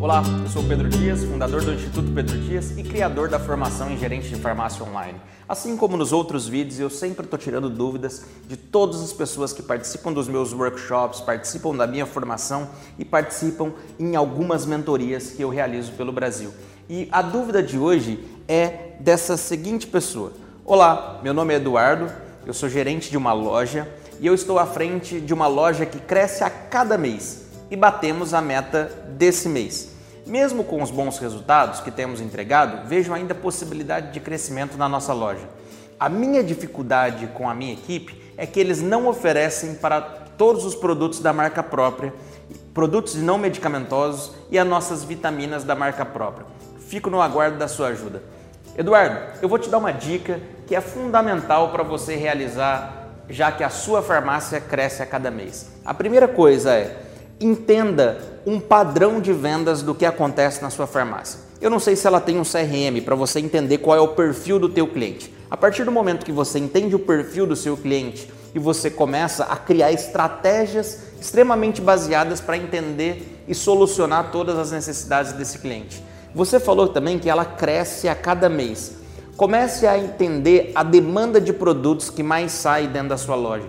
Olá, eu sou Pedro Dias, fundador do Instituto Pedro Dias e criador da formação em gerente de farmácia online. Assim como nos outros vídeos, eu sempre estou tirando dúvidas de todas as pessoas que participam dos meus workshops, participam da minha formação e participam em algumas mentorias que eu realizo pelo Brasil. E a dúvida de hoje é dessa seguinte pessoa. Olá, meu nome é Eduardo, eu sou gerente de uma loja e eu estou à frente de uma loja que cresce a cada mês e batemos a meta desse mês. Mesmo com os bons resultados que temos entregado, vejo ainda possibilidade de crescimento na nossa loja. A minha dificuldade com a minha equipe é que eles não oferecem para todos os produtos da marca própria, produtos não medicamentosos e as nossas vitaminas da marca própria. Fico no aguardo da sua ajuda. Eduardo, eu vou te dar uma dica que é fundamental para você realizar já que a sua farmácia cresce a cada mês. A primeira coisa é entenda um padrão de vendas do que acontece na sua farmácia. Eu não sei se ela tem um CRM para você entender qual é o perfil do teu cliente. A partir do momento que você entende o perfil do seu cliente e você começa a criar estratégias extremamente baseadas para entender e solucionar todas as necessidades desse cliente. Você falou também que ela cresce a cada mês. Comece a entender a demanda de produtos que mais sai dentro da sua loja.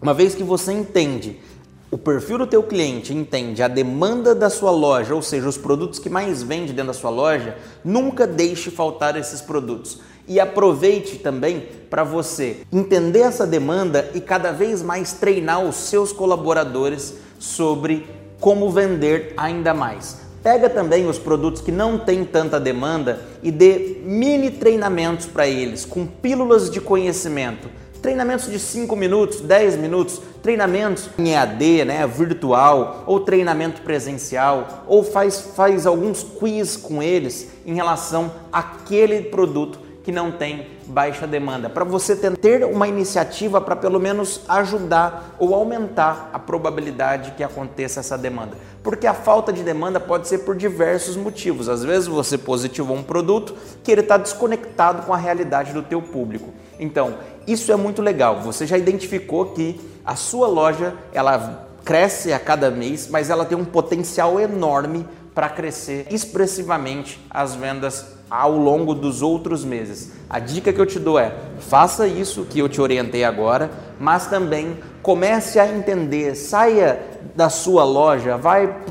Uma vez que você entende o perfil do teu cliente entende a demanda da sua loja, ou seja, os produtos que mais vende dentro da sua loja, nunca deixe faltar esses produtos. E aproveite também para você entender essa demanda e cada vez mais treinar os seus colaboradores sobre como vender ainda mais. Pega também os produtos que não têm tanta demanda e dê mini treinamentos para eles, com pílulas de conhecimento Treinamentos de 5 minutos, 10 minutos, treinamentos em EAD, né, virtual, ou treinamento presencial, ou faz, faz alguns quiz com eles em relação àquele produto que não tem baixa demanda, para você ter uma iniciativa para pelo menos ajudar ou aumentar a probabilidade que aconteça essa demanda. Porque a falta de demanda pode ser por diversos motivos. Às vezes você positivou um produto que ele está desconectado com a realidade do teu público. Então, isso é muito legal. Você já identificou que a sua loja, ela cresce a cada mês, mas ela tem um potencial enorme para crescer expressivamente as vendas ao longo dos outros meses. A dica que eu te dou é: faça isso que eu te orientei agora, mas também comece a entender, saia da sua loja, vai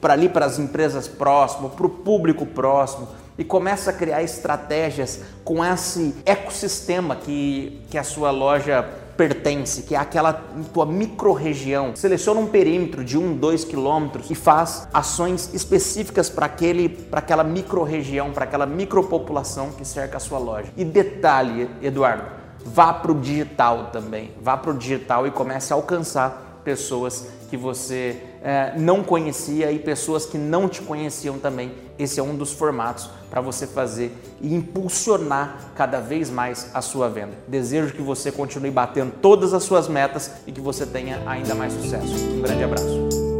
para ali para as empresas próximas, para o público próximo e começa a criar estratégias com esse ecossistema que, que a sua loja pertence, que é aquela tua micro-região. Seleciona um perímetro de 1, 2 quilômetros e faz ações específicas para aquela micro-região, para aquela micropopulação que cerca a sua loja. E detalhe, Eduardo, vá para o digital também. Vá para o digital e comece a alcançar pessoas que você é, não conhecia e pessoas que não te conheciam também. Esse é um dos formatos para você fazer e impulsionar cada vez mais a sua venda. Desejo que você continue batendo todas as suas metas e que você tenha ainda mais sucesso. Um grande abraço.